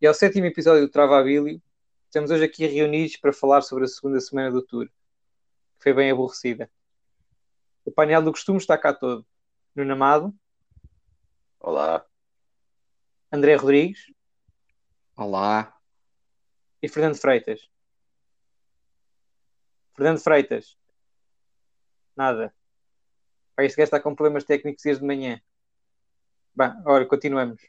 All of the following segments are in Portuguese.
e ao sétimo episódio do Travabilio. Estamos hoje aqui reunidos para falar sobre a segunda semana do Tour, que foi bem aborrecida. O painel do costume está cá todo. Nuno Amado. Olá. André Rodrigues. Olá. E Fernando Freitas. Fernando Freitas. Nada. Pá, este gajo está com problemas técnicos desde de manhã. Bem, olha, continuamos.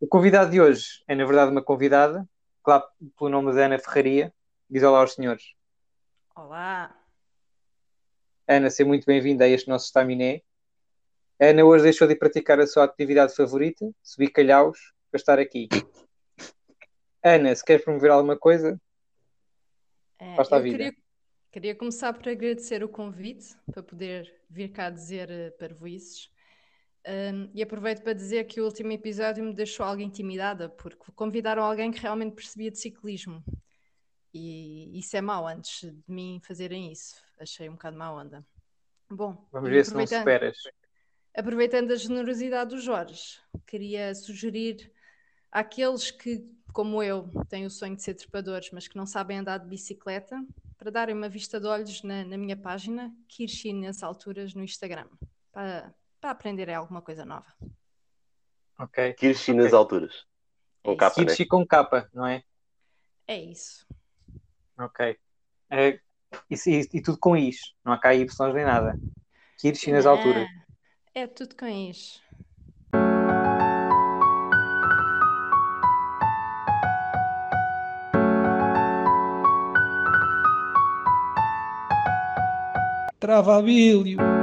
O convidado de hoje é, na verdade, uma convidada, claro, pelo nome de Ana Ferraria. Diz olá aos senhores. Olá. Ana, seja muito bem-vinda a este nosso estaminé. Ana hoje deixou de praticar a sua atividade favorita, subir calhaus, para estar aqui. Ana, se quer promover alguma coisa, É, Basta a vida. Queria, queria começar por agradecer o convite para poder vir cá dizer uh, parvoices. Um, e aproveito para dizer que o último episódio me deixou algo intimidada, porque convidaram alguém que realmente percebia de ciclismo. E isso é mau antes de mim fazerem isso. Achei um bocado má onda. Bom, vamos ver se não superas. Aproveitando a generosidade do Jorge, queria sugerir àqueles que, como eu, têm o sonho de ser trepadores, mas que não sabem andar de bicicleta, para darem uma vista de olhos na, na minha página, Kirchi nas alturas no Instagram, para, para aprenderem alguma coisa nova. Ok. Kirchi Ok. nas alturas. Com É capa, né? Kirchi com capa, não é? É isso. Ok. É, e, e- e tudo com is. Não há cá Y nem nada. Kirchi nas alturas. É tudo com isso. Travabilho.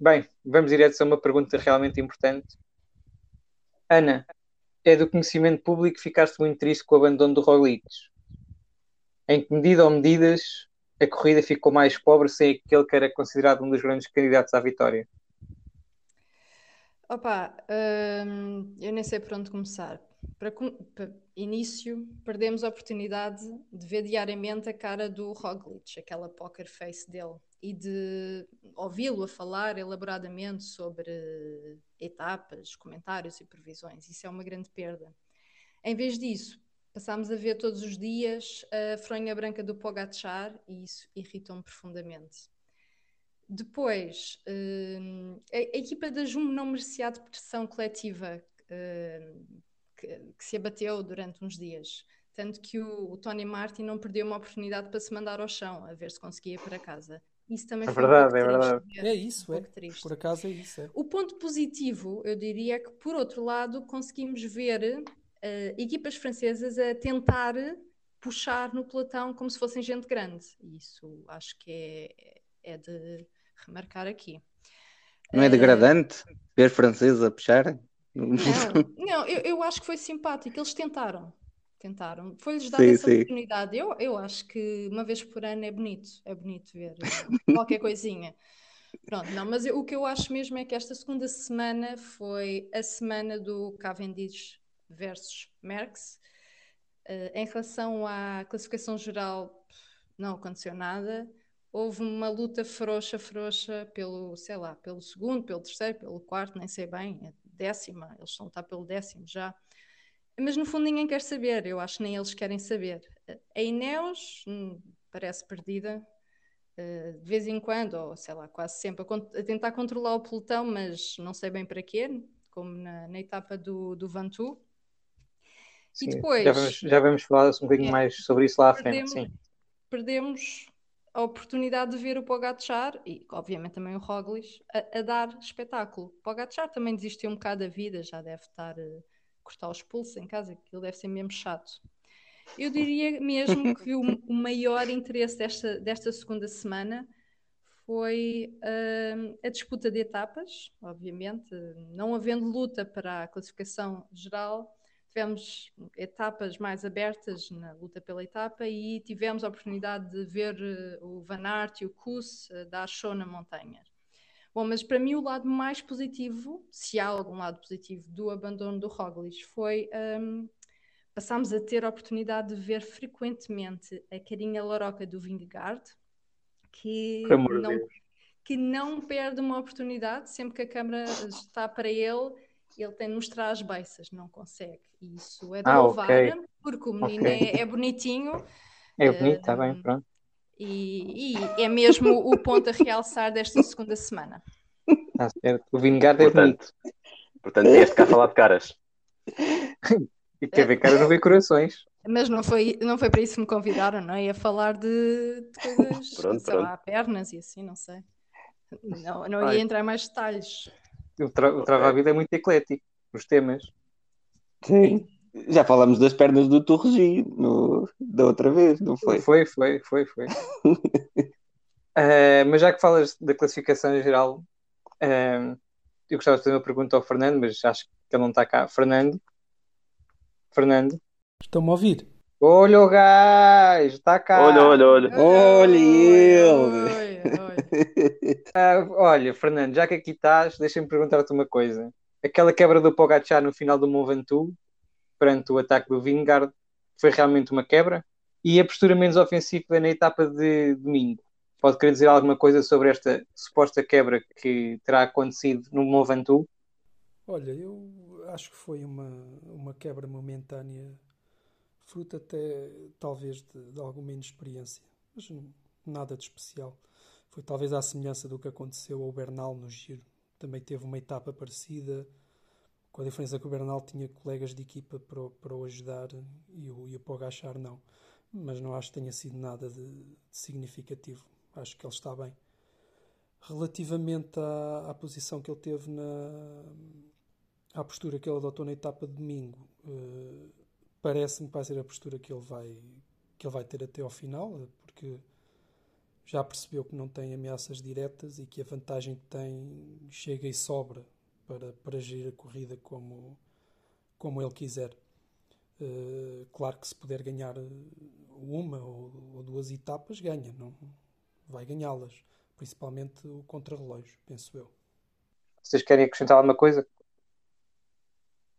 Bem, vamos direto a uma pergunta realmente importante. Ana, é do conhecimento público que ficaste muito triste com o abandono do Roglic. Em que medida ou medidas a corrida ficou mais pobre sem aquele que era considerado um dos grandes candidatos à vitória? Opa, hum, eu nem sei por onde começar. Para, para início, perdemos a oportunidade de ver diariamente a cara do Roglic, aquela poker face dele, e de ouvi-lo a falar elaboradamente sobre etapas, comentários e previsões. Isso é uma grande perda. Em vez disso, passámos a ver todos os dias a fronha branca do Pogacar e isso irritou-me profundamente. Depois, hum, a, equipa da Jumbo não merecia a depressão coletiva hum, que, se abateu durante uns dias. Tanto que o Tony Martin não perdeu uma oportunidade para se mandar ao chão, a ver se conseguia ir para casa. Isso também É foi verdade, um pouco é triste verdade. ver, É isso, um é. triste. Por acaso é isso, é. O ponto positivo, eu diria, é que, por outro lado, conseguimos ver eh, equipas francesas a tentar puxar no pelotão como se fossem gente grande. E isso acho que é, é de remarcar aqui. Não é Eh, degradante ver franceses a puxarem? Não, não eu, eu acho que foi simpático. Eles tentaram. Tentaram. Foi-lhes dar Sim, essa sim. oportunidade. Eu, eu acho que uma vez por ano é bonito. É bonito ver eh, qualquer coisinha. Pronto, não, mas eu- o que eu acho mesmo é que esta segunda semana foi a semana do Cavendish versus Merckx. Eh, em relação à classificação geral, não aconteceu nada. Houve uma luta frouxa, frouxa pelo, sei lá, pelo segundo, pelo terceiro, pelo quarto, nem sei bem, décima, eles estão a estar pelo décimo já. Mas no fundo ninguém quer saber, eu acho que nem eles querem saber. A Ineos hum, parece perdida, eh, de vez em quando, ou sei lá, quase sempre, a, tentar controlar o pelotão, mas não sei bem para quê, como na, na etapa do, do Ventoux. Sim, depois? Já vamos, já vamos falar um bocadinho É. mais sobre isso lá à frente. Perdemos, Sim. perdemos a oportunidade de ver o Pogacar e, obviamente, também o Roglic a, a dar espetáculo. O Pogacar também desistiu um bocado da vida, já deve estar a cortar os pulsos em casa, aquilo deve ser mesmo chato. Eu diria mesmo que o, o maior interesse desta, desta segunda semana foi hum, a disputa de etapas, obviamente, não havendo luta para a classificação geral, tivemos etapas mais abertas na luta pela etapa e tivemos a oportunidade de ver eh, o Van Aert e o Kuss eh, dar show na montanha. Bom, mas para mim o lado mais positivo, se há algum lado positivo do abandono do Roglic, foi hum, passámos a ter a oportunidade de ver frequentemente a carinha laroca do Vingegaard, que não, Deus. que não perde uma oportunidade, sempre que a câmara está para ele, ele tem de mostrar as beiças, não consegue. E isso é de Ah, louvar, ok. porque o menino Ok. é, é bonitinho É bonito, está bem, Hum, pronto. E, e é mesmo o ponto a realçar desta segunda semana. Está certo. O Vingard é bonito. Portanto, vieste cá falar de caras. E quer ver cara, não vê corações. Mas não foi, não foi para isso que me convidaram, não é? Ia falar de, de coisas, Pronto, sei pronto. lá, pernas e assim, não sei. Não, não Ai. ia entrar em mais detalhes. O, tra o Trava a Vida é muito eclético. Os temas. Sim. Já falamos das pernas do Turregi no... da outra vez, não foi? Foi, foi, foi, foi. Ah, mas já que falas da classificação em geral, ah, eu gostava de fazer uma pergunta ao Fernando, mas acho que ele não está cá. Fernando? Fernando? Estão-me a ouvir? Olha o gajo, está cá. Olha, olha, olha. Olha ele! Oi. Ah, olha, Fernando, já que aqui estás, deixa-me perguntar-te uma coisa. Aquela quebra do Pogacar no final do Mont Ventoux, perante o ataque do Vingard, foi realmente uma quebra? E a postura menos ofensiva na etapa de domingo? Pode querer dizer alguma coisa sobre esta suposta quebra que terá acontecido no Mont Ventoux? Olha, eu acho que foi uma, uma quebra momentânea, fruto até talvez de, de alguma inexperiência, mas nada de especial. Foi talvez à semelhança do que aconteceu ao Bernal no Giro. Também teve uma etapa parecida, com a diferença que o Bernal tinha colegas de equipa para, para o ajudar e o, e o Pogachar não. Mas não acho que tenha sido nada de, de significativo. Acho que ele está bem. Relativamente à, à posição que ele teve na, à postura que ele adotou na etapa de domingo, eh, parece-me que vai ser a postura que ele vai que ele vai ter até ao final, eh, porque já percebeu que não tem ameaças diretas e que a vantagem que tem chega e sobra para, para gerir a corrida como, como ele quiser. Eh, claro que se puder ganhar eh, uma ou, ou duas etapas, ganha, não vai ganhá-las, principalmente o contrarrelógio, penso eu. Vocês querem acrescentar alguma coisa?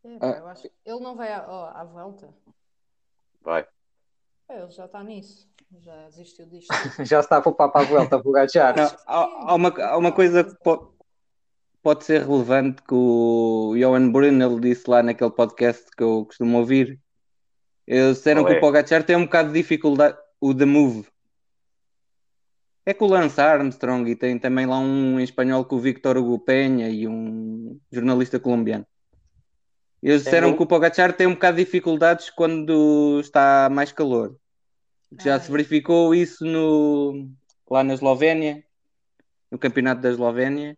É, pá, eu acho- Ele não vai à, à volta. Vai. É, Ele já está nisso. Já desistiu disto. Já está a poupar para a volta. Não, há, há uma, há uma coisa que po- pode ser relevante que o Johan Brunel disse lá naquele podcast que eu costumo ouvir. Eles disseram que é? o Pogacar tem um bocado de dificuldade, o The Move. É com o Lance Armstrong e tem também lá um em espanhol com o Victor Hugo Penha e um jornalista colombiano. Eles Tem disseram um- que o Pogacar tem um bocado de dificuldades quando está mais calor. Já Ai. se verificou isso no, lá na Eslovénia, no campeonato da Eslovénia.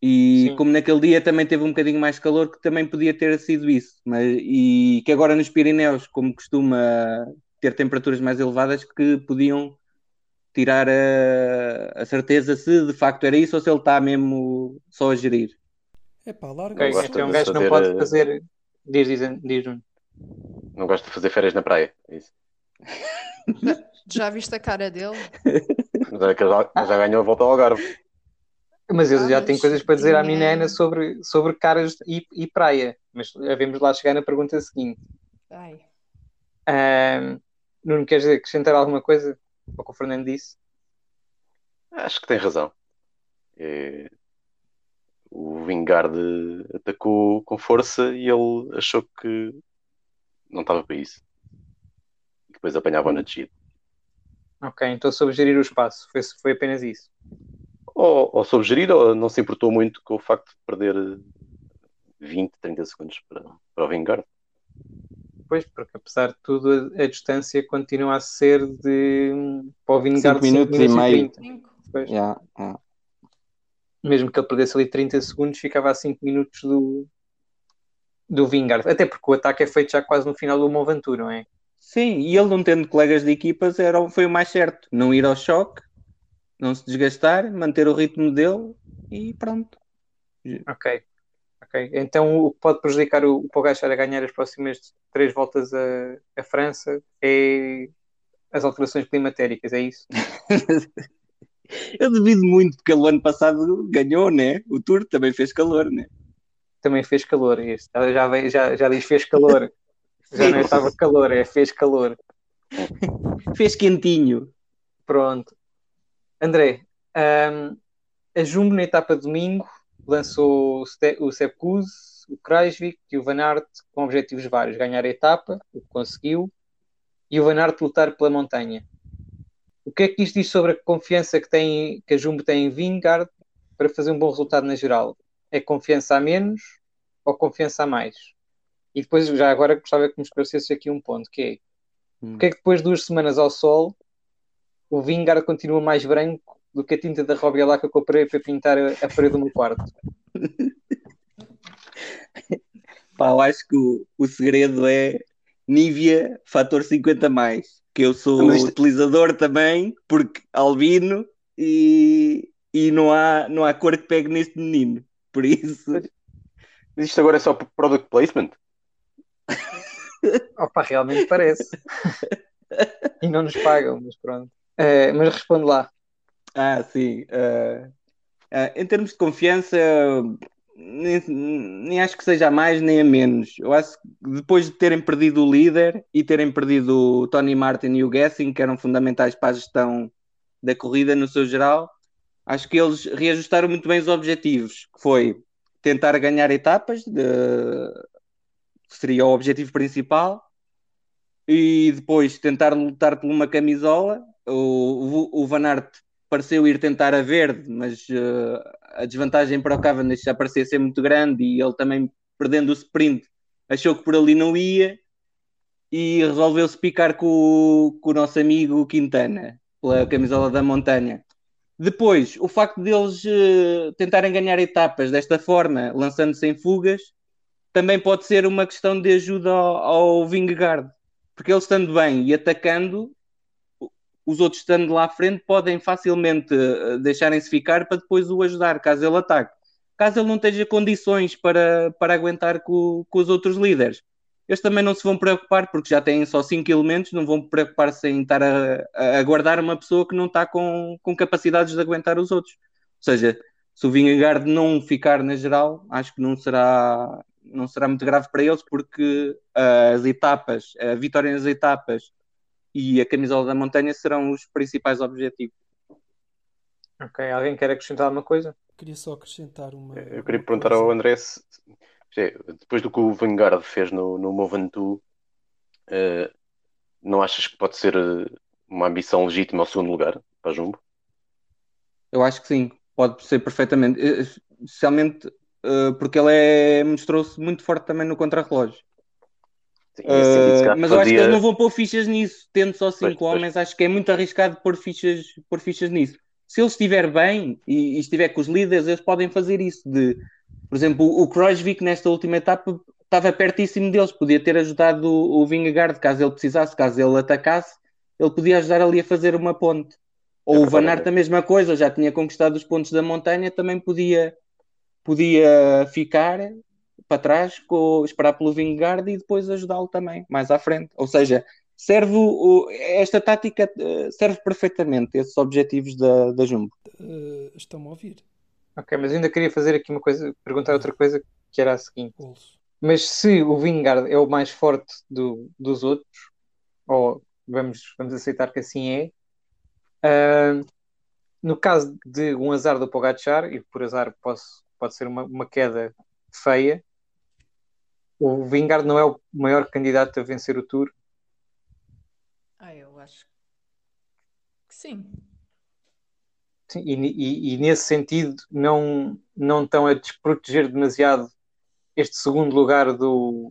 E Sim. como naquele dia também teve um bocadinho mais calor, que também podia ter sido isso. Mas, e que agora nos Pirineus, como costuma ter temperaturas mais elevadas, que podiam tirar a, a certeza se de facto era isso ou se ele está mesmo só a gerir. É pá, larga é um gajo que não pode eh, fazer. Diz, diz, diz um. Não gosto de fazer férias na praia. é Isso. Já viste a cara dele? Já, já ganhou a volta ao Algarve. Mas ele Ah, já mas tem coisas para dizer à minha Ana sobre, sobre caras e, e praia. Mas havemos lá chegar na pergunta seguinte. Ai. Ahm, Nuno, queres acrescentar alguma coisa ao que o Fernando disse? Acho que tem razão. É, O Vingard atacou com força e ele achou que não estava para isso. E depois apanhava na descida. Ok, então sobre gerir o espaço, foi, foi apenas isso. Ou, ou soube gerir, ou não se importou muito com o facto de perder 20, 30 segundos para, para o Vingard. Pois, porque apesar de tudo, a, a distância continua a ser de para o Vingard Cinco minutos e meio. 30. Cinco. Pois. Já, já. Mesmo que ele perdesse ali 30 segundos, ficava a 5 minutos do, do Vingard. Até porque o ataque é feito já quase no final do Mont Ventoux, não é? Sim, e ele não tendo colegas de equipas era, foi o mais certo. Não ir ao choque, não se desgastar, manter o ritmo dele e pronto. Ok. Ok. Então o que pode prejudicar o, o Pogacar a ganhar as próximas três voltas a, a França é as alterações climatéricas, é isso? Eu duvido muito, porque ele o ano passado ganhou, né? O Tour também fez calor, né? Também fez calor. Este. Ela já, veio- já, já diz fez calor. Já não estava calor, é fez calor. Fez quentinho. Pronto. André, um, a Jumbo na etapa de domingo lançou o Sepkus, o Kreisvik e o Van Aert com objetivos vários. Ganhar a etapa, o que conseguiu, e o Van Aert lutar pela montanha. O que é que isto diz sobre a confiança que, tem, que a Jumbo tem em Vingard para fazer um bom resultado na geral? É confiança a menos ou confiança a mais? E depois, já agora, gostava que me esclarecesse aqui um ponto, que é hum. porque é que depois de duas semanas ao sol o Vingard continua mais branco do que a tinta da Robbie lá que eu comprei para pintar a, parede do meu quarto? Pá, eu acho que o, o segredo é Nivea fator 50 mais, que eu sou isto... utilizador também, porque albino e, e não, há, não há cor que pegue neste menino. Por isso. Mas isto agora é só product placement? Opa, realmente parece. e não nos pagam, mas pronto. Uh, mas responde lá. Ah, sim. Uh, uh, em termos de confiança, nem, nem, acho que seja a mais nem a menos. Eu acho que depois de terem perdido o líder e terem perdido o Tony Martin e o Gessing, que eram fundamentais para a gestão da corrida no seu geral, acho que eles reajustaram muito bem os objetivos, que foi tentar ganhar etapas, de, que seria o objetivo principal, e depois tentar lutar por uma camisola. O, o, Van Aert pareceu ir tentar a verde, mas uh, a desvantagem para o Cavendish já parecia ser muito grande e ele também, perdendo o sprint, achou que por ali não ia e resolveu-se picar com, com, o nosso amigo Quintana, pela camisola da montanha. Depois, o facto deles uh, tentarem ganhar etapas desta forma, lançando-se em fugas, também pode ser uma questão de ajuda ao, ao Vingegaard, porque ele estando bem e atacando, os outros estando lá à frente podem facilmente eh, deixarem-se ficar para depois o ajudar, caso ele ataque. Caso ele não tenha condições para, para aguentar com, com os outros líderes. Eles também não se vão preocupar, porque já têm só 5 elementos, não vão preocupar-se em estar a, a aguardar uma pessoa que não está com, com capacidades de aguentar os outros. Ou seja, se o Vingegaard não ficar na geral, acho que não será, não será muito grave para eles, porque as etapas, a vitória nas etapas e a camisola da montanha serão os principais objetivos. Ok, alguém quer acrescentar alguma coisa? Queria só acrescentar uma. Eu queria perguntar coisa. ao André se, depois do que o Vanguard fez no, no Movantu, uh, eh, não achas que pode ser eh, uma ambição legítima ao segundo lugar para Jumbo? Eu acho que sim, pode ser perfeitamente, eh, especialmente uh, porque ele é, mostrou-se muito forte também no contrarrelógio. Uh, mas eu acho que eles não vão pôr fichas nisso, tendo só cinco pois, homens, pois. acho que é muito arriscado pôr fichas, pôr fichas nisso. Se ele estiver bem e, e, estiver com os líderes, eles podem fazer isso. De, por exemplo, o, o Krojvik nesta última etapa estava pertíssimo deles, podia ter ajudado o, o Vingegaard caso ele precisasse, caso ele atacasse, ele podia ajudar ali a fazer uma ponte. Ou é o Van Aert a mesma coisa, já tinha conquistado os pontos da montanha, também podia, podia ficar para trás, com, esperar pelo Vingard e depois ajudá-lo também mais à frente. Ou seja, serve o, esta tática eh, serve perfeitamente esses objetivos da, da Jumbo. Uh, Estão-me a ouvir. Ok, mas ainda queria fazer aqui uma coisa, perguntar outra coisa que era a seguinte. Mas se o Vingard é o mais forte do, dos outros, ou vamos, vamos aceitar que assim é, uh, no caso de um azar do Pogacar, e por azar posso, pode ser uma, uma queda feia, o Vingard não é o maior candidato a vencer o Tour? Ah, eu acho que sim. sim e, e, e, nesse sentido não, não estão a desproteger demasiado este segundo lugar do,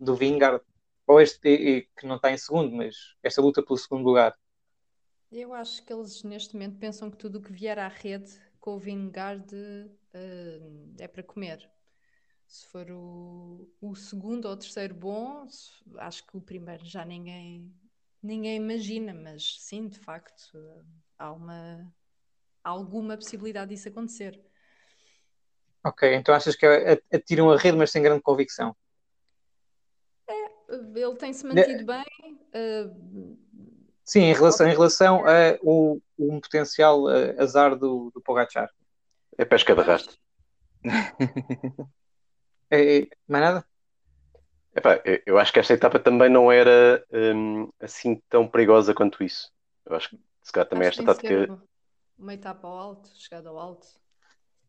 do Vingard, ou este que não está em segundo, mas esta luta pelo segundo lugar. Eu acho que eles neste momento pensam que tudo o que vier à rede com o Vingard uh, é para comer se for o, o segundo ou o terceiro bom, acho que o primeiro já ninguém, ninguém imagina, mas sim, de facto, há uma alguma possibilidade disso acontecer. Ok, então achas que atiram a rede, mas sem grande convicção? É, ele tem-se mantido bem. Uh, sim, em relação, em relação a o, um potencial uh, azar do, do Pogachar. É pesca de rastro. É, é, mais nada? Epá, eu acho que esta etapa também não era um, assim tão perigosa quanto isso. Eu acho que se calhar também Acho esta tática. ser uma etapa ao alto, chegada ao alto.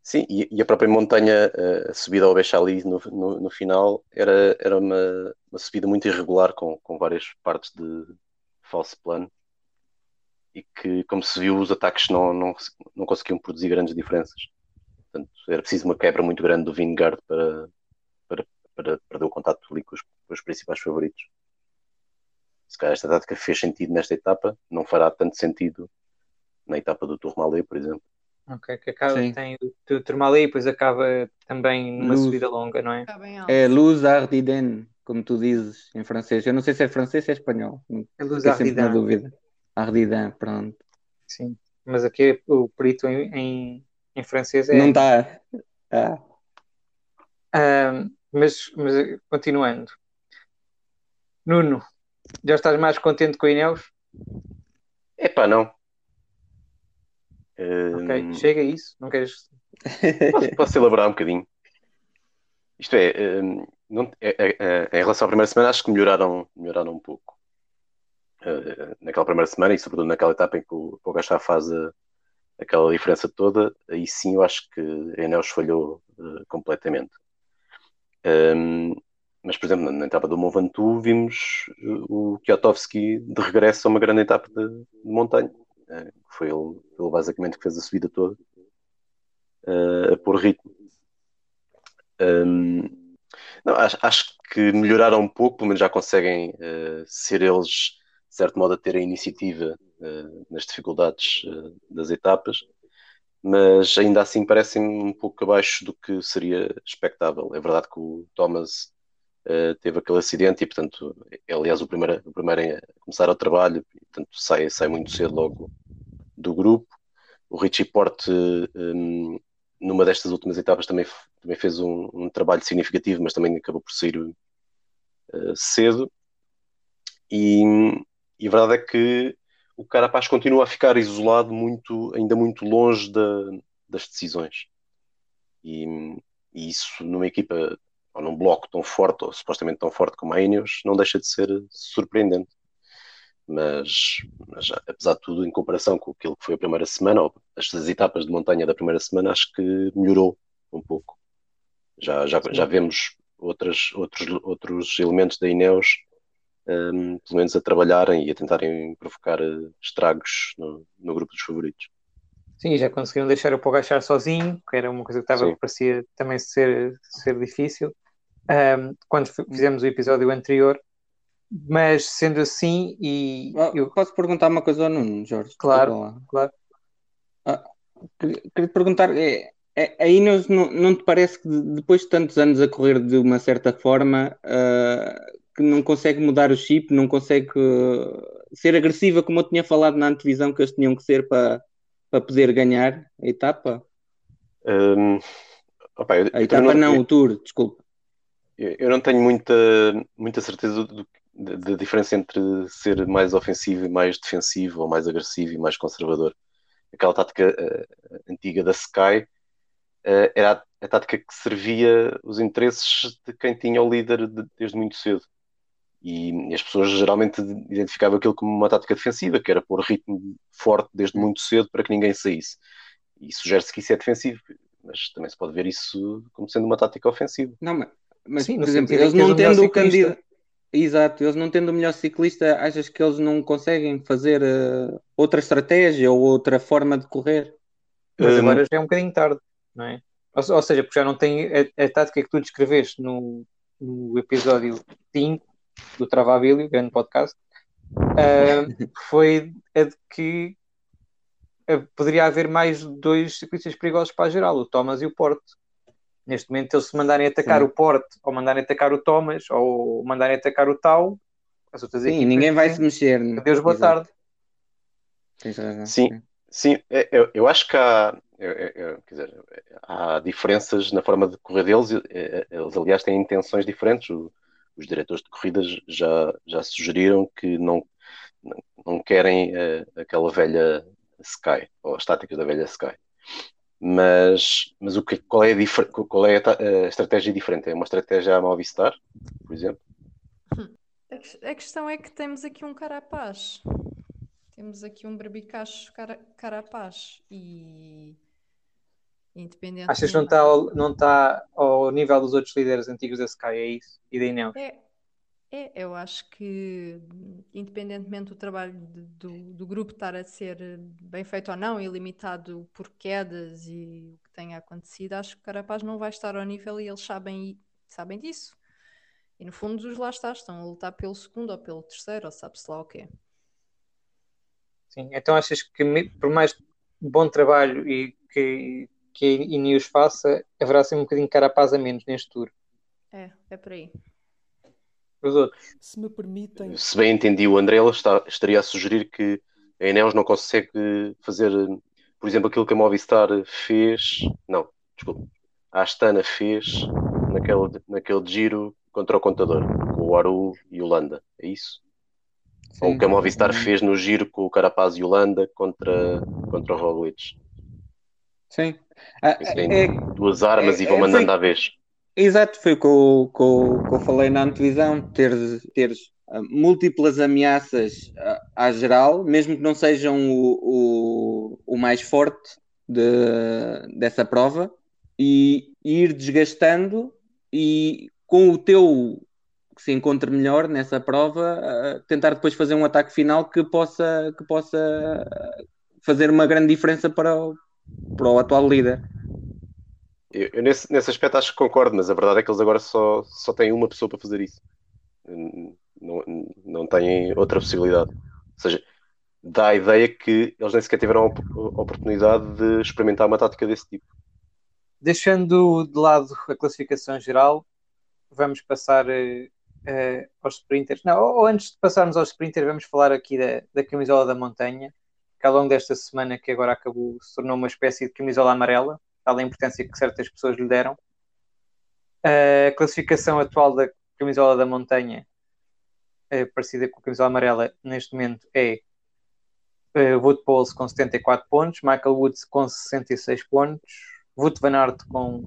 Sim, e, e a própria montanha, eh, a subida ao Bechali no, no, no final, era, era uma, uma subida muito irregular, com, com várias partes de falso plano. E que, como se viu, os ataques não, não, não conseguiam produzir grandes diferenças. Portanto, era preciso uma quebra muito grande do Vingard para, para, perder o contato ali com os, com os principais favoritos. Se calhar esta tática fez sentido nesta etapa, não fará tanto sentido na etapa do Tourmalet, por exemplo. Ok, que acaba, Sim. tem o- Tourmalet e depois acaba também numa Luz. subida longa, não é? É Luz Ardiden, como tu dizes em francês. Eu não sei se é francês ou é espanhol. É Luz Fiquei sempre na Ardiden, dúvida. Ardiden, pronto. sim. Mas aqui o perito em, em, em francês é. Não está. Ah, Ahm, mas, mas continuando. Nuno, já estás mais contente com o Ineos? Epá, não. Ok, Hum, chega a isso. Não queres. Posso, posso elaborar um bocadinho? Isto é, hum, não- é- é- é- em relação à primeira semana, acho que melhoraram, melhoraram um pouco. Eh, naquela primeira semana e, sobretudo, naquela etapa em que o Pogacar faz a- aquela diferença toda, aí sim eu acho que a Ineos falhou eh, completamente. Hum, mas, por exemplo, na, etapa do Mont vimos eh, o Kwiatkowski de regresso a uma grande etapa de, de montanha. Que foi ele, ele basicamente que fez a subida toda eh, a pôr ritmo. Hum, não, acho, acho que melhoraram um pouco, pelo menos já conseguem eh, ser eles, de certo modo, a ter a iniciativa nas dificuldades das etapas, mas ainda assim parecem um pouco abaixo do que seria expectável. É verdade que o Thomas eh, teve aquele acidente e, portanto, é aliás o primeiro, o primeiro a começar o trabalho, e, portanto, sai, sai muito cedo logo do grupo. O Richie Porte, hum, numa destas últimas etapas, também, também fez um, um trabalho significativo, mas também acabou por sair eh, cedo. E, e a verdade é que o Carapaz continua a ficar isolado, muito, ainda muito longe da- das decisões. E, e isso numa equipa ou num bloco tão forte, ou supostamente tão forte como a Ineos, não deixa de ser surpreendente. Mas, mas apesar de tudo, em comparação com aquilo que foi a primeira semana, ou as, as etapas de montanha da primeira semana, acho que melhorou um pouco. Já, já, já vemos outras, outros, outros elementos da Ineos, um, pelo menos a trabalharem e a tentarem provocar eh, estragos no, no grupo dos favoritos. Sim, já conseguiram deixar o Pogacar sozinho, que era uma coisa que estava parecia também ser, ser difícil, ahm, quando f- fizemos o episódio anterior. Mas sendo assim, e Ah, eu, Posso perguntar uma coisa ao Nuno, Jorge? Claro. Claro, Queria queria te perguntar, é, é, a Ineos não, não te parece que de- depois de tantos anos a correr de uma certa forma, ah, que não consegue mudar o chip, não consegue ah, ser agressiva como eu tinha falado na antevisão que eles tinham que ser para, para poder ganhar a etapa? Um, opa, eu, A etapa não, o Tour, desculpa. Eu eu não tenho muita, muita certeza do- da diferença entre ser mais ofensivo e mais defensivo, ou mais agressivo e mais conservador. Aquela tática eh, antiga da Sky eh, era a, a tática que servia os interesses de quem tinha o líder de- desde muito cedo. E as pessoas geralmente identificavam aquilo como uma tática defensiva, que era pôr ritmo forte desde muito cedo para que ninguém saísse. E sugere-se que isso é defensivo, mas também se pode ver isso como sendo uma tática ofensiva. Não, mas, mas, Sim, no por exemplo, eles não tendo o candidato. Exato, eles não tendo o melhor ciclista, achas que eles não conseguem fazer ah, outra estratégia ou outra forma de correr? mas Hum. agora já é um bocadinho tarde, não é? Ou, ou seja, porque já não tem a, a tática que tu descreveste no, no episódio 5 do Travabilio, grande podcast, ahm, foi a de que ah, poderia haver mais dois ciclistas perigosos para a geral, o Thomas e o Porte. Neste momento, eles se mandarem atacar Sim. o Porte, ou mandarem atacar o Thomas, ou mandarem atacar o Tau, as outras Sim, equipas ninguém vai se mexer. Adeus, boa Exato, tarde. razão. Sim. Sim, é- eu, eu acho que há, eu- eu- eu- quer dizer, há diferenças na forma de correr deles. e, eh, Eles, aliás, têm intenções diferentes. O- os diretores de corridas já, já sugeriram que não, não, querem eh, aquela velha Sky, ou as táticas da velha Sky. Mas, mas o que, qual é, a, qual é a, ta- a estratégia diferente? É uma estratégia à Movistar, por exemplo, A questão é que temos aqui um carapaz. Temos aqui um berbicacho cara, carapaz. E independente. Achas que não está ao, não tá ao nível dos outros líderes antigos da Sky, é isso? E da Ineos? É, é, eu acho que, independentemente do trabalho de, do, do grupo estar a ser bem feito ou não, e limitado por quedas e o que tenha acontecido, acho que o Carapaz não vai estar ao nível e eles sabem, sabem disso. E no fundo, os lá está, estão a lutar pelo segundo ou pelo terceiro, ou sabe-se lá o quê. Sim, então achas que por mais bom trabalho e que, que a Ineos faça, haverá sempre um bocadinho de carapaz a menos neste tour? É, é por aí os outros. Se me permitem. Se bem entendi, o André está, estaria a sugerir que a Eneos não consegue fazer, por exemplo, aquilo que a Movistar fez. Não, desculpa. A Astana fez naquele, naquele giro contra o contador, com o Aru e o Landa. É isso? Sim, Ou o que a Movistar sim. fez no giro com o Carapaz e o Landa contra, contra o Roglic. Sim. Ah, é, duas armas é, e vão mandando à vez. Exato, foi o que eu, que eu, que eu falei na antevisão, ter, ter ah, múltiplas ameaças à, à, geral, mesmo que não sejam o, o, o mais forte de, dessa prova, e, e ir desgastando e com o teu que se encontre melhor nessa prova, uh, tentar depois fazer um ataque final que possa, que possa fazer uma grande diferença para o, para o atual líder. Eu, eu nesse, nesse aspecto acho que concordo, mas a verdade é que eles agora só, só têm uma pessoa para fazer isso. Não, não têm outra possibilidade. Ou seja, dá a ideia que eles nem sequer tiveram a oportunidade de experimentar uma tática desse tipo. Deixando de lado a classificação geral, vamos passar uh, uh, aos sprinters. Não, ou, ou, antes de passarmos aos sprinters, vamos falar aqui da, da camisola da montanha, que ao longo desta semana que agora acabou se tornou uma espécie de camisola amarela tal a importância que certas pessoas lhe deram. A classificação atual da camisola da montanha, é parecida com a camisola amarela, neste momento é uh, Wood Pauls com 74 pontos, Michael Woods com 66 pontos, Wout Van Aert com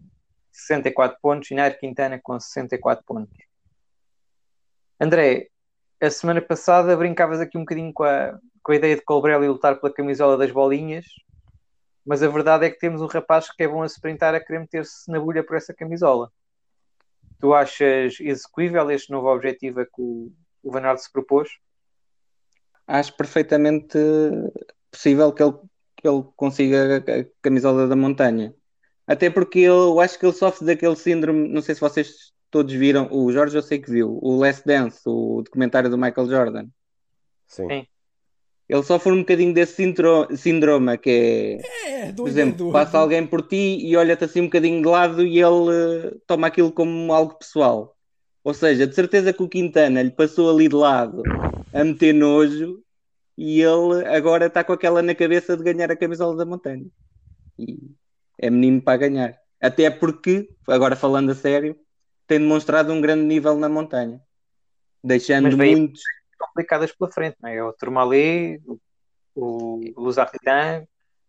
64 pontos e Nair Quintana com 64 pontos. André, a semana passada brincavas aqui um bocadinho com a, com a ideia de Colbrelli lutar pela camisola das bolinhas mas a verdade é que temos um rapaz que é bom a sprintar a querer meter-se na bolha por essa camisola. Tu achas execuível este novo objetivo a que o, o Van Aert se propôs? Acho perfeitamente possível que ele, que ele consiga a camisola da montanha. Até porque eu acho que ele sofre daquele síndrome, não sei se vocês todos viram, o Jorge eu sei que viu, o Last Dance, o documentário do Michael Jordan. Sim. Sim ele sofre um bocadinho desse síndrome, que é, é por exemplo, é passa alguém por ti e olha-te assim um bocadinho de lado e ele uh, toma aquilo como algo pessoal. Ou seja, de certeza que o Quintana lhe passou ali de lado a meter nojo e ele agora está com aquela na cabeça de ganhar a camisola da montanha. E é menino para ganhar. Até porque, agora falando a sério, tem demonstrado um grande nível na montanha. Deixando muitos complicadas pela frente, não é? O Tourmalet, o, Artitan,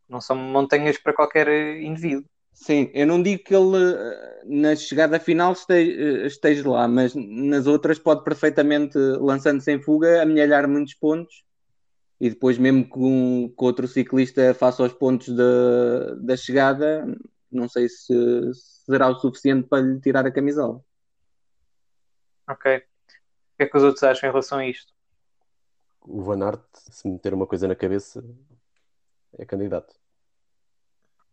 não são montanhas para qualquer indivíduo. Sim, eu não digo que ele na chegada final esteja, esteja lá, mas nas outras pode perfeitamente, lançando-se em fuga, amelhar muitos pontos e depois, mesmo com, com outro ciclista faça os pontos da, da chegada, não sei se, se será o suficiente para lhe tirar a camisola. Ok. O que é que os outros acham em relação a isto? O Van Aert, se meter uma coisa na cabeça, é candidato.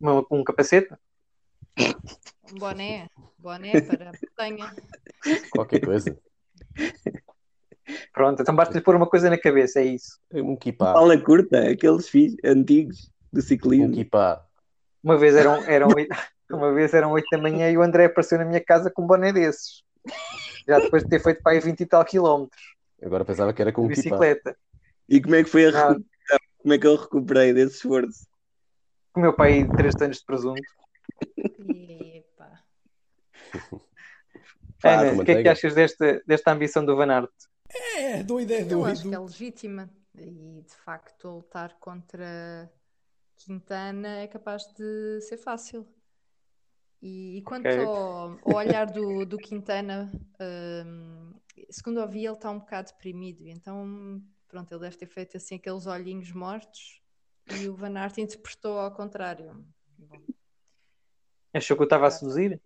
Um, um capacete? Um boné. Boné para a montanha. Qualquer coisa. Pronto, então basta-lhe pôr uma coisa na cabeça, é isso. Um kipá. Fala curta, aqueles filhos antigos do ciclismo. Um kipá. Uma vez eram, eram, uma vez eram 8 da manhã e o André apareceu na minha casa com um boné desses. Já depois de ter feito para aí 20 e tal quilómetros. Agora pensava que era com bicicleta. E como é que foi a recuperação? Como é que eu recuperei desse esforço? Com o meu pai 3 anos de presunto. Epa. Ana, o que é que achas desta, desta ambição do Van Aert? É, doido, é doido. Eu acho que é legítima. E de facto, lutar contra Quintana é capaz de ser fácil. E, e quanto okay. ao, ao, olhar do, do Quintana, um, segundo ouvi, ele está um bocado deprimido, então pronto, ele deve ter feito assim aqueles olhinhos mortos e o Van Aert interpretou ao contrário. Bom, Achou que eu estava a seduzir?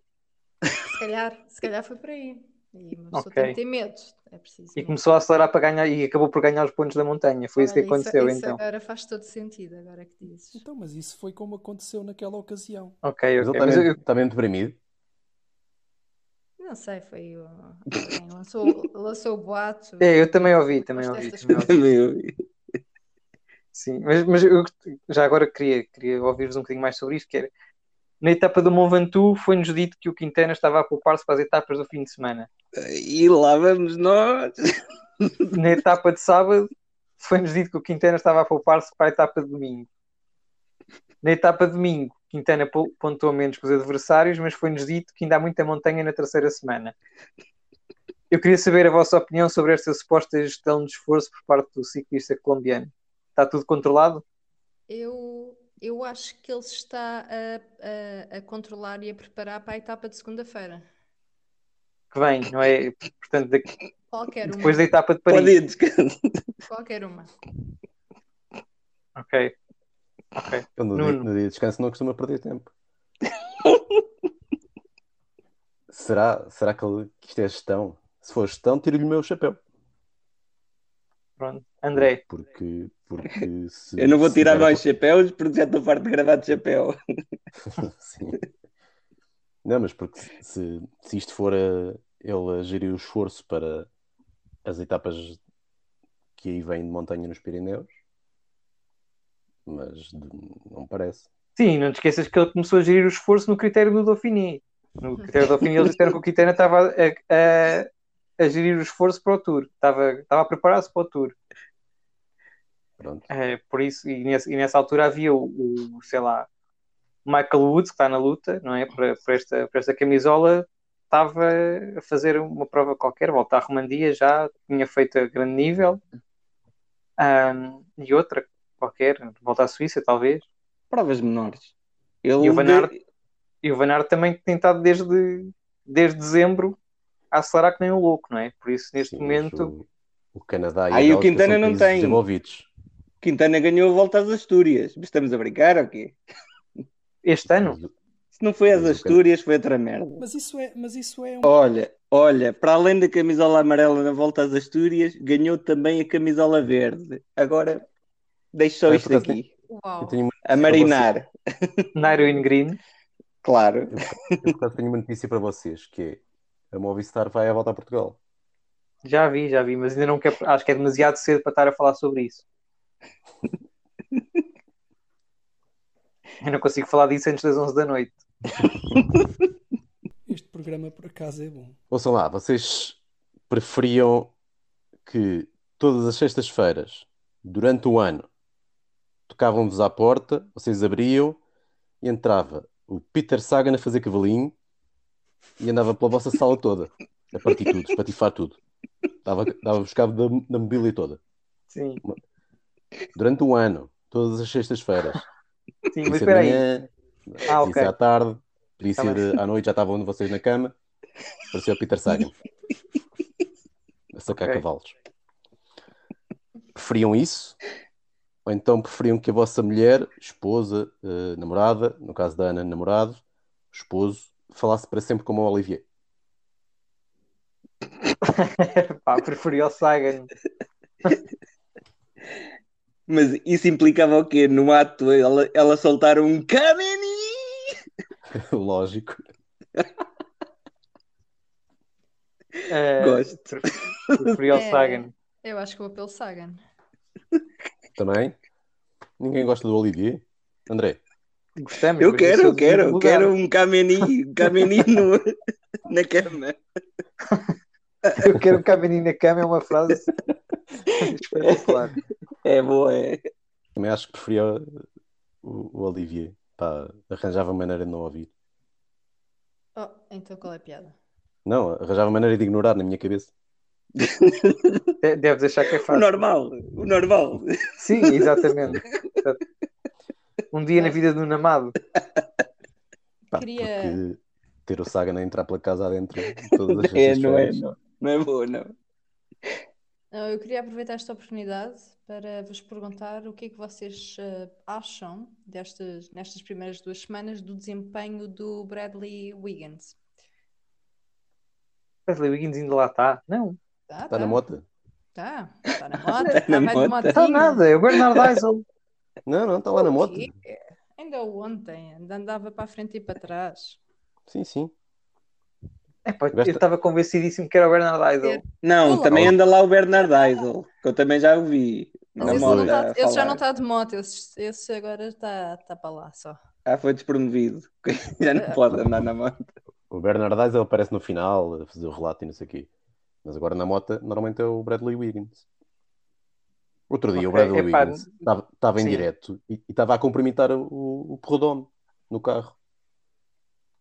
se calhar, se calhar foi por aí. E uma pessoa Ok. tem que ter medo. É preciso. E medo. começou a acelerar para ganhar e acabou por ganhar os pontos da montanha. Foi isso que Olha, aconteceu isso então. agora faz todo sentido, agora que dizes. Então, mas isso foi como aconteceu naquela ocasião. Ok, ok. ele Mas está eu- está mesmo deprimido. Não sei, foi o. alguém lançou, lançou o boato. É, eu também ouvi, também ouvi. Também ouvi. Também ouvi. Sim, mas, mas eu já agora queria, queria ouvir-vos um bocadinho mais sobre isto, que era na etapa do Mont Ventoux foi-nos dito que o Quintana estava a poupar-se para as etapas do fim de semana. E lá vamos nós. Na etapa de sábado foi-nos dito que o Quintana estava a poupar-se para a etapa de domingo. Na etapa de domingo, Quintana po- pontuou menos que os adversários, mas foi-nos dito que ainda há muita montanha na terceira semana. Eu queria saber a vossa opinião sobre esta suposta gestão de esforço por parte do ciclista colombiano. Está tudo controlado? Eu, eu acho que ele se está a, a, a controlar e a preparar para a etapa de segunda-feira. Que vem, não é? Portanto, daqui- Qualquer uma. depois da etapa de Pode Paris. ir descanso. Qualquer uma. Ok. Ok. Ele no, Nuno. dia, no dia de descanso não costuma perder tempo. será, será que, ele- que isto é gestão? Se for gestão, tiro-lhe o meu chapéu. Pronto. André, Porque, porque se, Eu não vou tirar der- mais chapéus porque já estou farto de gravar de chapéu. Sim. Não, mas porque se, se isto for a, ele a gerir o esforço para as etapas que aí vêm de montanha nos Pirineus, mas não parece. sim, não te esqueças que ele começou a gerir o esforço no critério do Dauphiné. No critério do Dauphiné eles disseram que o Quintana estava a, a, a gerir o esforço para o Tour. Estava, estava a preparar-se para o Tour. Pronto. É, por isso, e, nesse- e nessa altura havia o, o, sei lá, Michael Woods, que está na luta, não é? Por, por esta, por esta camisola, estava a fazer uma prova qualquer, volta à Romandia já, tinha feito a grande nível, Ahm, e outra qualquer, volta à Suíça, talvez. Provas menores. Ele E o Van Aert? E o Van Aert também tem estado desde, desde dezembro a acelerar que nem um louco, não é? Por isso, neste Sim, momento, O, o Canadá e Aí o Quintana não tem. desenvolvidos. Quintana ganhou a volta às Astúrias. Mas estamos a brincar ou quê? este ano, Se não foi às Astúrias, foi outra merda. Mas isso é, mas isso é um. Olha, olha, para além da camisola amarela na volta às Astúrias, ganhou também a camisola verde. Agora, deixo só Ah, isto por acaso aqui. Uau. eu, tenho A marinar, Nairo in Green, claro. eu por acaso tenho uma notícia para vocês, que é a Movistar vai à volta a Portugal. já vi, já vi, mas ainda não quero, acho que é demasiado cedo para estar a falar sobre isso. Eu não consigo falar disso antes das 11 da noite. Este programa por acaso é bom. Ouçam lá, vocês preferiam que todas as sextas-feiras, durante o ano, tocavam-vos à porta, vocês abriam e entrava o Peter Sagan a fazer cavalinho e andava pela vossa sala toda, a partir tudo, espatifar tudo. Dava, dava-vos cabo da, da mobília toda. Sim, Durante um ano, todas as sextas-feiras. sim, Podia mas espera aí. manhã, Ah, podia ok. ser à tarde, podia Tá ser bem. à noite, já estavam vocês na cama. Parecia o Peter Sagan. A sacar Ok. cavalos. Preferiam isso? Ou então preferiam que a vossa mulher, esposa, eh, namorada, no caso da Ana, namorado, esposo, falasse para sempre como o Olivier? Pá, preferi o Sagan. Mas isso implicava o quê? No ato, ela, ela soltar um Kameni! Lógico. Eh, Gosto. preferi o É. Sagan. Eu acho que vou pelo Sagan. Também? Ninguém gosta do Olivier? André? Gostamos. Eu quero, é eu quero, eu quero um Kameni, um Kameni no, na cama. Eu quero um caminho na cama, é uma frase espetacular. É boa, é. Também acho que preferia o, o Olivier. Pá, arranjava maneira de não ouvir. Oh, então qual é a piada? Não, arranjava maneira de ignorar na minha cabeça. De- Deves achar que é O fácil. normal, o normal. Sim, exatamente. Um dia na vida do Namado. Pá, Queria- Porque ter o Sagan a entrar pela casa adentro todas as É, não é, não. Não é boa, não. Eu queria aproveitar esta oportunidade para vos perguntar o que é que vocês uh, acham destas, nestas primeiras duas semanas do desempenho do Bradley Wiggins. Bradley Wiggins ainda lá está? Não. Está tá, tá na moto. Está, está na moto. Está na Está nada, é o Bernard Eisel. Não, não, está lá na moto. Ainda ontem, andava para a frente e para trás. Sim, sim. É, pá, eu estava convencidíssimo que era o Bernard Eisel. Não, Olá. também anda lá o Bernard Eisel, que eu também já o vi. Mas esse, moto, tá, esse já não está de moto, esse, esse agora está tá para lá só. Ah, foi despromovido. já não pode andar na moto. O Bernard Eisel aparece no final a fazer o relato e não sei o quê. Mas agora na moto normalmente é o Bradley Wiggins. Outro dia okay, o Bradley é, Wiggins estava em direto e estava a cumprimentar o, o Perrodome no carro.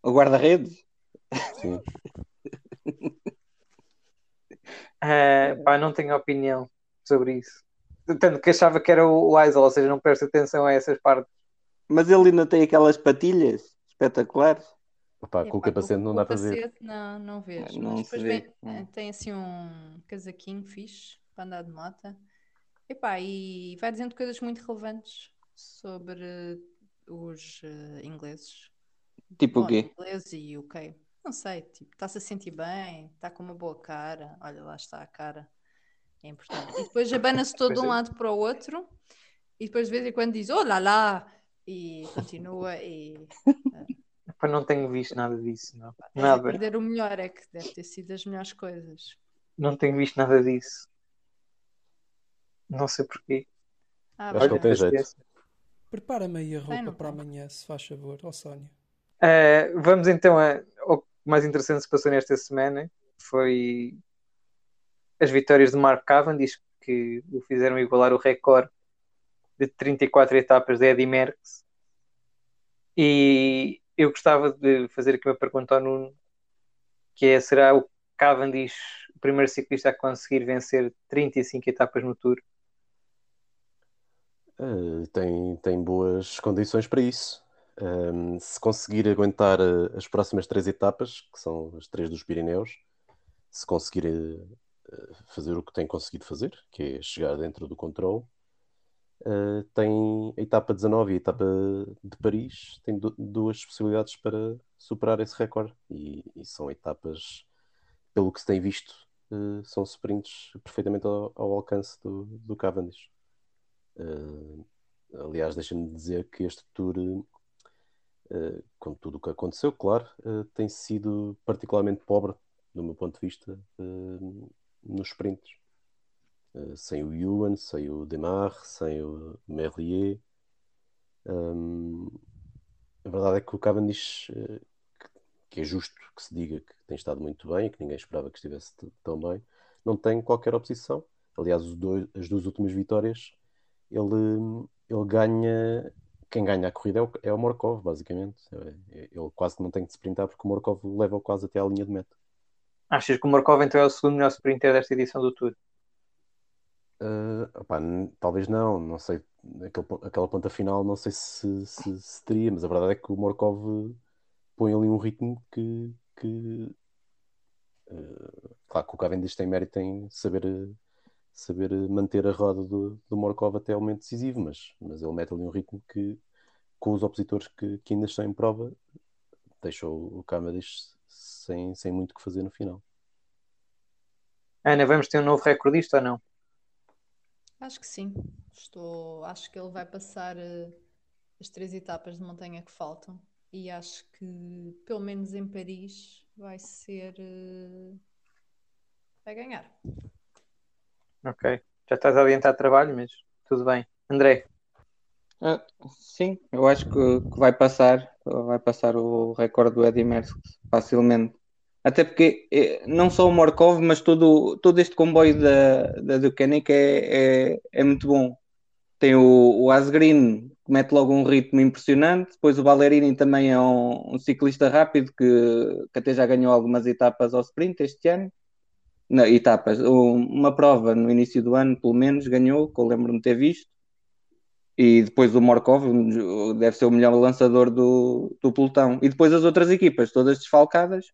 O guarda-redes? Sim. uh, pá, não tenho opinião sobre isso. Tanto que achava que era o, o Eisel, ou seja, não presta atenção a essas partes. Mas ele ainda tem aquelas patilhas espetaculares. Opa, com o capacete não dá para ver. Não, não vejo. Não mas depois vê. Vem, tem assim um casaquinho fixe para andar de moto. Epá, e vai dizendo coisas muito relevantes sobre os uh, ingleses. Tipo Bom, o quê? Inglês e UK. Não sei, tipo, está-se a sentir bem, está com uma boa cara. Olha, lá está a cara. É importante. E depois abana-se todo de um é. lado para o outro e depois de vez em quando diz, oh lá lá, e continua e. Uh, não tenho visto nada disso, não. Nada. perder o melhor, é que deve ter sido as melhores coisas. Não tenho visto nada disso. Não sei porquê. Ah, Acho que ele tem jeito. Prepara-me aí a roupa para amanhã, se faz favor, ó oh, Sónia. Uh, vamos então a, ao mais interessante que se passou nesta semana. Foi as vitórias de Mark Cavendish, que o fizeram igualar o recorde de 34 etapas de Eddie Merckx. E eu gostava de fazer aqui uma pergunta ao Nuno, que é, será o Cavendish o primeiro ciclista a conseguir vencer 35 etapas no Tour? Uh, tem, tem boas condições para isso. Um, se conseguir aguentar uh, as próximas três etapas, que são as três dos Pirineus, se conseguir uh, fazer o que tem conseguido fazer, que é chegar dentro do controle, uh, tem a etapa 19 e a etapa de Paris, tem duas possibilidades para superar esse recorde. E, e, são etapas, pelo que se tem visto, são sprints perfeitamente ao, ao alcance do, do Cavendish. aliás, deixa-me dizer que este Tour uh, com tudo o que aconteceu, claro, uh, tem sido particularmente pobre, do meu ponto de vista, uh, nos sprints. Sem o Ewan, sem o Demar, sem o Merlier. Um, a verdade é que o Cavendish, que é justo que se diga que tem estado muito bem, que ninguém esperava que estivesse tão bem, não tem qualquer oposição. Aliás, dois, as duas últimas vitórias, ele, ele ganha quem ganha a corrida é o, é o Morkov, basicamente. É, ele quase que não tem de sprintar porque o Morkov leva quase até à linha de meta. Achas que o Morkov então é o segundo melhor sprinter desta edição do Tour? Uh, talvez não, não sei. Aquele, aquela ponta final não sei se, se, se, teria, mas a verdade é que o Morkov põe ali um ritmo que, que uh, claro que o Cavendish tem mérito em saber, saber manter a roda do, do Morkov até o momento decisivo, mas, mas ele mete ali um ritmo que com os opositores que, que ainda estão em prova, deixou o Cavendish sem, sem muito o que fazer no final. Ana, vamos ter um novo recordista ou não? Acho que sim. Estou, acho que ele vai passar uh, as três etapas de montanha que faltam e acho que pelo menos em Paris vai ser uh, vai ganhar. Ok, já estás a adiantar trabalho, mas tudo bem. André. Ah, sim, eu acho que, que, vai passar, vai passar o recorde do Eddie Merckx facilmente. Até porque eh, não só o Morkov, mas todo, todo este comboio da, da Ducanic é, é, é muito bom. Tem o, o Asgreen, que mete logo um ritmo impressionante. Depois o Ballerini também é um, um ciclista rápido que, que, até já ganhou algumas etapas ao sprint este ano. Não, etapas, uma prova no início do ano, pelo menos, ganhou, que eu lembro-me ter visto e depois o Morkov deve ser o melhor lançador do, do pelotão. E depois as outras equipas, todas desfalcadas,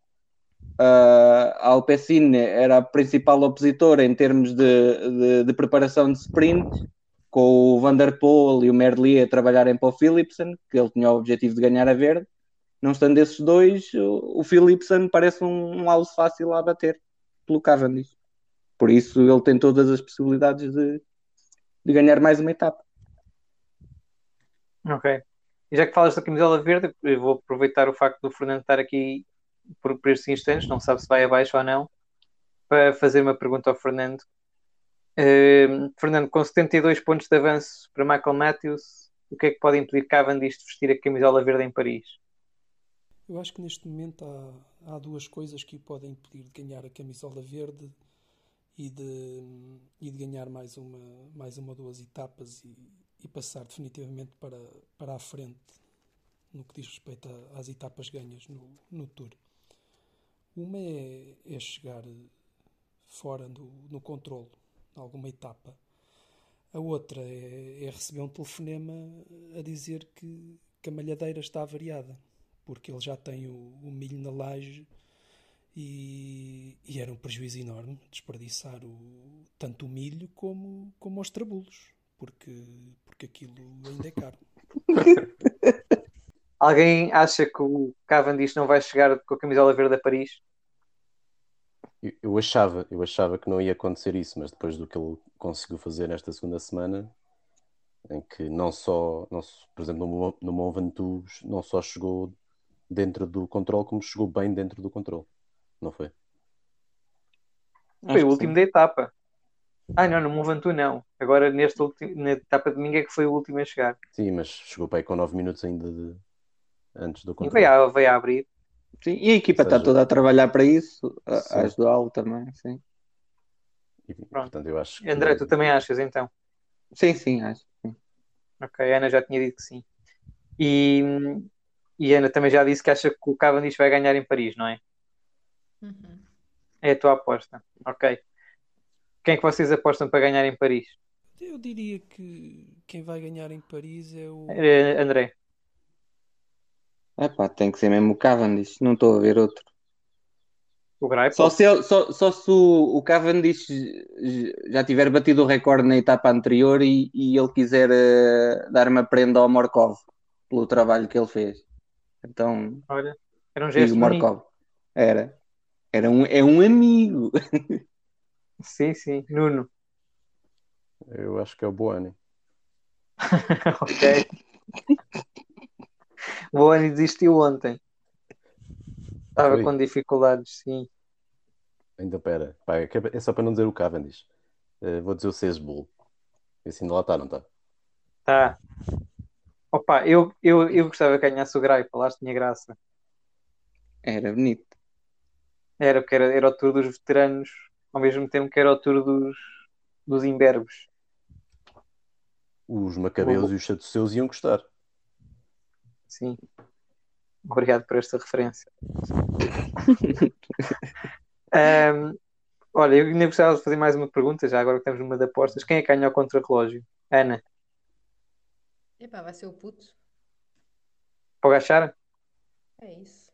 a Alpecin era a principal opositora em termos de, de, de preparação de sprint, com o Van der Poel e o Merlier a trabalharem para o Philipsen, que ele tinha o objetivo de ganhar a verde. Não estando esses dois, o, o Philipsen parece um, um alvo fácil a bater pelo Cavendish. Por isso ele tem todas as possibilidades de, de ganhar mais uma etapa. Ok. E já que falas da camisola verde, eu vou aproveitar o facto do Fernando estar aqui por, por estes instantes, não sabe se vai abaixo ou não, para fazer uma pergunta ao Fernando. Uh, Fernando, com 72 pontos de avanço para Michael Matthews, o que é que pode impedir Cavendish de vestir a camisola verde em Paris? Eu acho que neste momento há, há duas coisas que o podem impedir de ganhar a camisola verde e de, e de ganhar mais uma, mais uma ou duas etapas e, e passar definitivamente para, para a frente no que diz respeito às etapas ganhas no, no Tour. Uma é, é chegar fora do, no controle, em alguma etapa. A outra é, é, receber um telefonema a dizer que, que a malhadeira está variada, porque ele já tem o, o milho na laje e, e, era um prejuízo enorme desperdiçar o, tanto o milho como, como os trabulos, porque, porque aquilo ainda é caro. Alguém acha que o Cavendish não vai chegar com a camisola verde a Paris? Eu, eu, achava, eu achava que não ia acontecer isso, mas depois do que ele conseguiu fazer nesta segunda semana, em que não só, não, por exemplo, no, no Mont Ventoux, não só chegou dentro do controle, como chegou bem dentro do controle, não foi? Foi o último sim. da etapa. Ah, não, no Mont Ventoux não. Agora, neste na etapa de domingo é que foi o último a chegar. Sim, mas chegou bem com 9 minutos ainda de... antes do. E a, veio a abrir. Sim, e a equipa está toda a trabalhar para isso, a, ajudá-lo também, sim. E, portanto, eu acho que... André, tu também achas então? Sim, sim, acho. Sim. Ok, a Ana já tinha dito que sim. E, e a Ana também já disse que acha que o Cavendish vai ganhar em Paris, não é? Uhum. É a tua aposta. Ok. Quem é que vocês apostam para ganhar em Paris? Eu diria que quem vai ganhar em Paris é o. É, André. Epá, tem que ser mesmo o Cavendish, não estou a ver outro. O Greipel? Só se, ele, só, só se o, o Cavendish já tiver batido o recorde na etapa anterior e, e ele quiser uh, dar uma prenda ao Morkov pelo trabalho que ele fez. Então, Olha, era um gesto Morkov. Era. Era um, é um amigo. sim, sim. Nuno. Eu acho que é o Boani. ok. O Boani desistiu ontem. Estava com dificuldades, sim. Ainda pera. Pá, é só para não dizer o Cavendish. Uh, vou dizer o Sesbull. Esse ainda lá está, não está? Tá. Opa, eu, eu, eu gostava que ganhasse o acho que tinha graça. Era bonito. Era, porque era, era o tour dos veteranos, ao mesmo tempo que era o tour dos, dos imberbes. Os macabeus Bom. e os saduceus iam gostar. Sim. Obrigado por esta referência. Ahm, olha, eu ainda gostava de fazer mais uma pergunta, já agora que estamos numa de apostas. Quem é que ganha o contra-relógio? Ana, Epá, vai ser o puto. pode achar? É isso.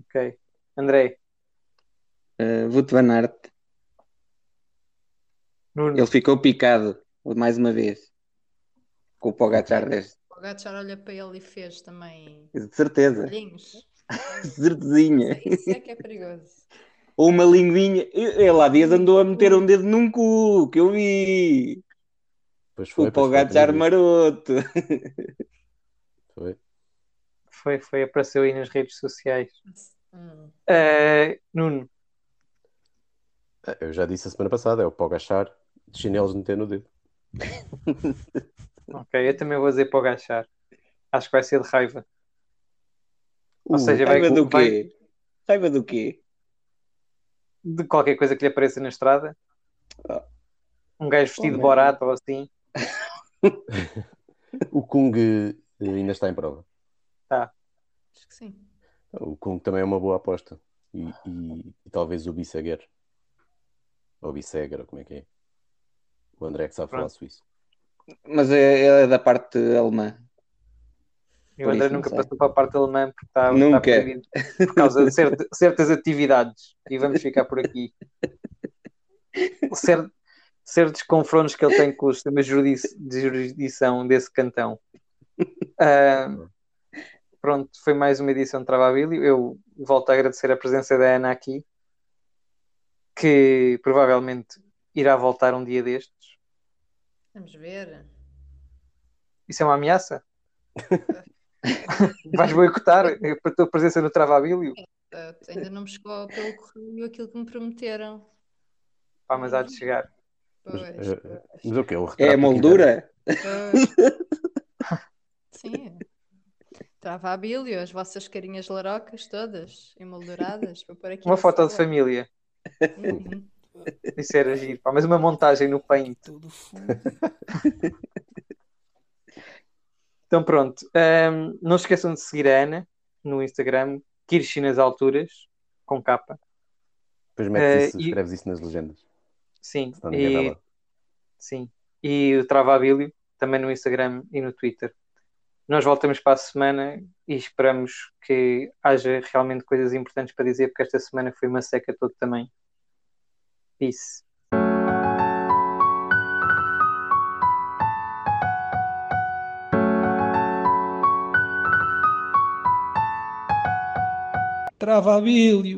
Ok. André, Uh, Aert. Nuno, Ele ficou picado mais uma vez com o Pogacar deste. O Gatchar olha para ele e fez também De certeza. olhinhos. Certezinha. Isso é que é perigoso. Ou uma linguinha. Ele há dias andou a meter um dedo num cu, que eu vi. Pois foi, O Pogacar maroto. Foi. foi, foi, apareceu aí nas redes sociais. Hum. Ah, Nuno, Eu já disse a semana passada, é o Pogachar de chinelos meter no dedo. ok, eu também vou dizer para o agachar. Acho que vai ser de raiva. Ou Uh, seja, vai- raiva do vai- quê? Raiva do quê? De qualquer coisa que lhe apareça na estrada. Ah. Um gajo vestido de Oh, borato ou assim. O Kung eh, ainda está em prova. Acho que sim. O Kung também é uma boa aposta. E, e- e talvez o Bisseguer. Ou Bisseguer, ou como é que é? O André que sabe falar Pronto. suíço. Mas é, é da parte alemã. E o André nunca sei. passou para a parte alemã porque está, Nunca. está por causa de certa- certas atividades. E vamos ficar por aqui. Cer- certos confrontos que ele tem com o sistema de jurisdição desse cantão. Ah, pronto, foi mais uma edição de Travabilio. Eu volto a agradecer a presença da Ana aqui, que provavelmente irá voltar um dia destes. Vamos ver. Isso é uma ameaça? Vais boicotar a tua presença no Travabilio? Uh, ainda não me chegou pelo correio aquilo que me prometeram. Pá, mas há de chegar. Mas, Pois, eh, pois, mas o quê? O É a moldura? pois. Sim. Trava a bílio, as vossas carinhas larocas todas emolduradas. Vou pôr aqui Uma foto de família. Uhum. Isso era giro. Pá, mas uma montagem no Paint. Fundo. Então pronto. Ahm, não se esqueçam de seguir a Ana no Instagram, Kirchi nas alturas, com capa. Depois metes Eh, isso, e- escreves isso nas legendas. Sim. E, sim. E o Travabilio, também no Instagram e no Twitter. Nós voltamos para a semana e esperamos que haja realmente coisas importantes para dizer, porque esta semana foi uma seca todo também. Peace. Travabilho.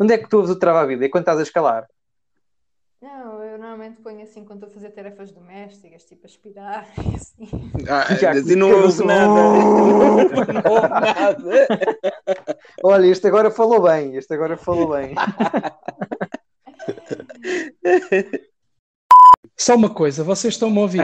Onde é que tu ouves o Travabilio? É quando estás a escalar? Ponho assim quando estou a fazer tarefas domésticas, tipo aspirar e assim. Ah, Já assim não sou- nada. não houve nada. Olha, este agora falou bem. Este agora falou bem. Só uma coisa, vocês estão-me a ouvir?